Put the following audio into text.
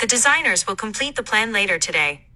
The designers will complete the plan later today.